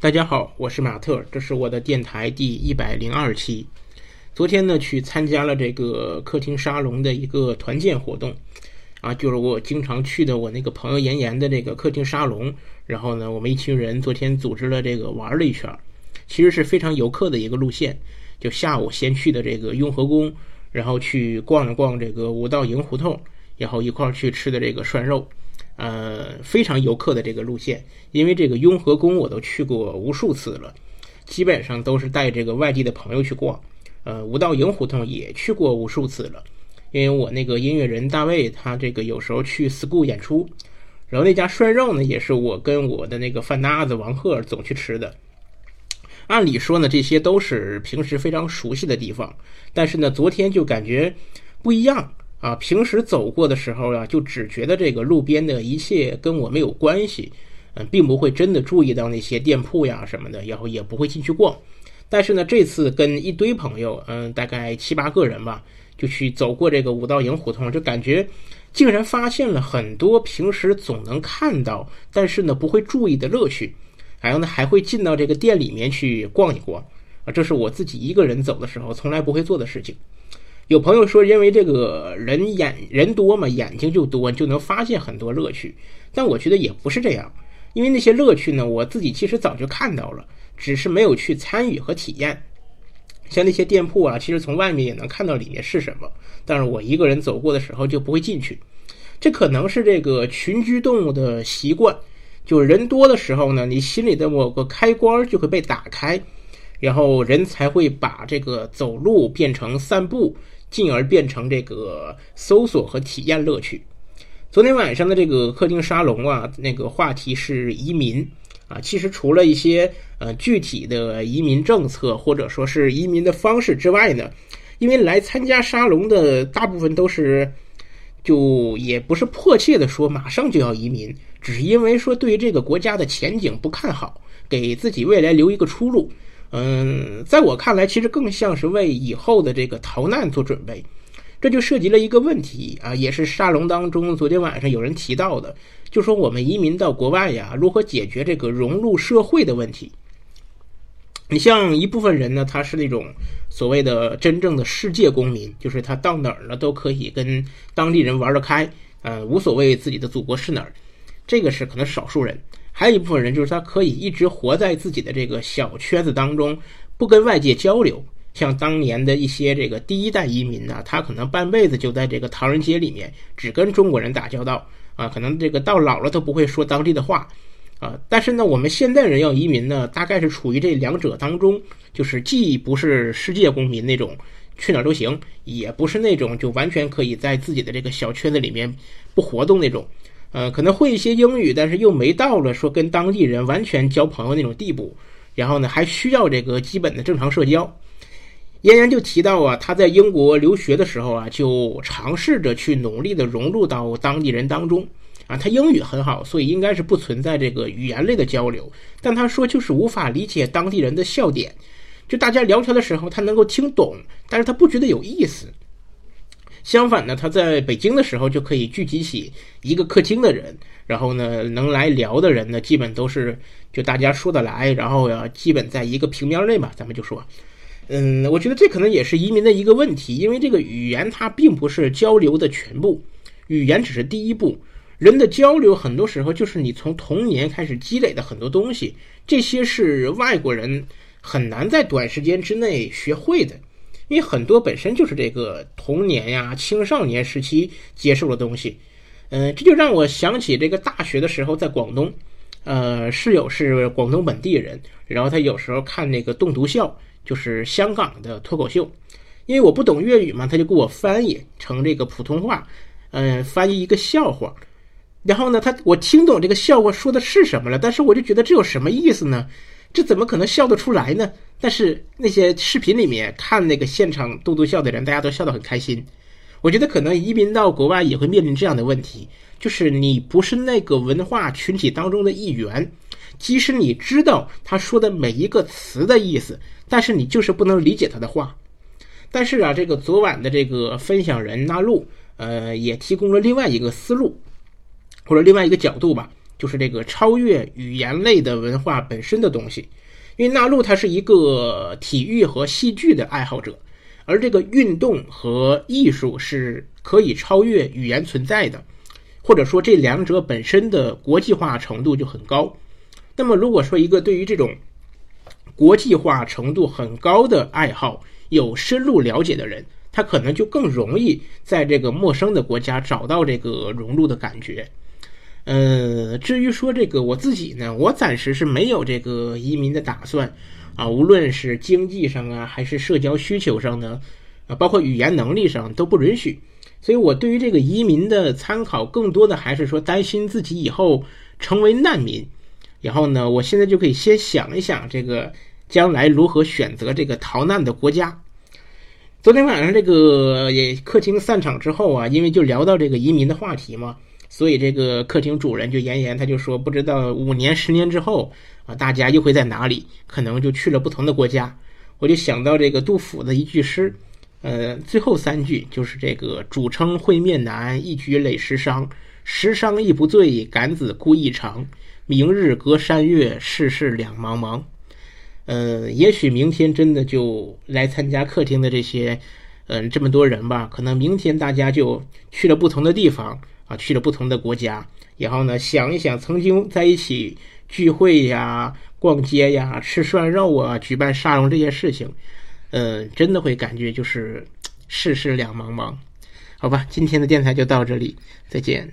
大家好，我是马特，这是我的电台第一百零二期。昨天呢，去参加了这个客厅沙龙的一个团建活动，啊，就是我经常去的我那个朋友妍妍的这个客厅沙龙。然后呢，我们一群人昨天组织了这个玩了一圈，其实是非常游客的一个路线。就下午先去的这个雍和宫，然后去逛了逛这个五道营胡同，然后一块儿去吃的这个涮肉。呃，非常游客的这个路线，因为这个雍和宫我都去过无数次了，基本上都是带这个外地的朋友去逛。呃，五道营胡同也去过无数次了，因为我那个音乐人大卫他这个有时候去 school 演出，然后那家涮肉呢也是我跟我的那个饭搭子王鹤总去吃的。按理说呢，这些都是平时非常熟悉的地方，但是呢，昨天就感觉不一样。啊，平时走过的时候啊，就只觉得这个路边的一切跟我没有关系，嗯，并不会真的注意到那些店铺呀什么的，然后也不会进去逛。但是呢，这次跟一堆朋友，嗯，大概七八个人吧，就去走过这个五道营胡同，就感觉竟然发现了很多平时总能看到，但是呢不会注意的乐趣。然后呢，还会进到这个店里面去逛一逛啊，这是我自己一个人走的时候从来不会做的事情。有朋友说，认为这个人眼人多嘛，眼睛就多，就能发现很多乐趣。但我觉得也不是这样，因为那些乐趣呢，我自己其实早就看到了，只是没有去参与和体验。像那些店铺啊，其实从外面也能看到里面是什么，但是我一个人走过的时候就不会进去。这可能是这个群居动物的习惯，就人多的时候呢，你心里的某个开关就会被打开，然后人才会把这个走路变成散步。进而变成这个搜索和体验乐趣。昨天晚上的这个客厅沙龙啊，那个话题是移民啊。其实除了一些呃具体的移民政策或者说是移民的方式之外呢，因为来参加沙龙的大部分都是，就也不是迫切的说马上就要移民，只是因为说对于这个国家的前景不看好，给自己未来留一个出路。嗯，在我看来，其实更像是为以后的这个逃难做准备。这就涉及了一个问题啊，也是沙龙当中昨天晚上有人提到的，就说我们移民到国外呀，如何解决这个融入社会的问题？你像一部分人呢，他是那种所谓的真正的世界公民，就是他到哪儿呢都可以跟当地人玩得开，呃，无所谓自己的祖国是哪儿，这个是可能少数人。还有一部分人，就是他可以一直活在自己的这个小圈子当中，不跟外界交流。像当年的一些这个第一代移民呢，他可能半辈子就在这个唐人街里面，只跟中国人打交道啊，可能这个到老了都不会说当地的话啊。但是呢，我们现代人要移民呢，大概是处于这两者当中，就是既不是世界公民那种去哪儿都行，也不是那种就完全可以在自己的这个小圈子里面不活动那种。呃，可能会一些英语，但是又没到了说跟当地人完全交朋友那种地步。然后呢，还需要这个基本的正常社交。嫣嫣就提到啊，他在英国留学的时候啊，就尝试着去努力的融入到当地人当中啊。他英语很好，所以应该是不存在这个语言类的交流。但他说就是无法理解当地人的笑点，就大家聊天的时候他能够听懂，但是他不觉得有意思。相反呢，他在北京的时候就可以聚集起一个客厅的人，然后呢，能来聊的人呢，基本都是就大家说得来，然后呀，基本在一个平面内吧，咱们就说，嗯，我觉得这可能也是移民的一个问题，因为这个语言它并不是交流的全部，语言只是第一步，人的交流很多时候就是你从童年开始积累的很多东西，这些是外国人很难在短时间之内学会的。因为很多本身就是这个童年呀、青少年时期接受的东西，嗯，这就让我想起这个大学的时候在广东，呃，室友是广东本地人，然后他有时候看那个栋笃笑，就是香港的脱口秀，因为我不懂粤语嘛，他就给我翻译成这个普通话，嗯，翻译一个笑话，然后呢，他我听懂这个笑话说的是什么了，但是我就觉得这有什么意思呢？这怎么可能笑得出来呢？但是那些视频里面看那个现场嘟嘟笑的人，大家都笑得很开心。我觉得可能移民到国外也会面临这样的问题，就是你不是那个文化群体当中的一员，即使你知道他说的每一个词的意思，但是你就是不能理解他的话。但是啊，这个昨晚的这个分享人纳露，呃，也提供了另外一个思路，或者另外一个角度吧。就是这个超越语言类的文化本身的东西。因为纳路他是一个体育和戏剧的爱好者，而这个运动和艺术是可以超越语言存在的，或者说这两者本身的国际化程度就很高。那么，如果说一个对于这种国际化程度很高的爱好有深入了解的人，他可能就更容易在这个陌生的国家找到这个融入的感觉。呃，至于说这个我自己呢，我暂时是没有这个移民的打算啊，无论是经济上啊，还是社交需求上呢，啊，包括语言能力上都不允许。所以我对于这个移民的参考，更多的还是说担心自己以后成为难民。然后呢，我现在就可以先想一想这个将来如何选择这个逃难的国家。昨天晚上这个也客厅散场之后啊，因为就聊到这个移民的话题嘛，所以这个客厅主人就言言，他就说不知道五年、十年之后啊，大家又会在哪里？可能就去了不同的国家。我就想到这个杜甫的一句诗，呃，最后三句就是这个“主称会面难，一举累十觞。十觞亦不醉，感子故意长。明日隔山岳，世事两茫茫。”呃，也许明天真的就来参加客厅的这些，嗯，这么多人吧。可能明天大家就去了不同的地方啊，去了不同的国家。然后呢，想一想曾经在一起聚会呀、逛街呀、吃涮肉啊、举办沙龙这些事情，嗯，真的会感觉就是世事两茫茫。好吧，今天的电台就到这里，再见。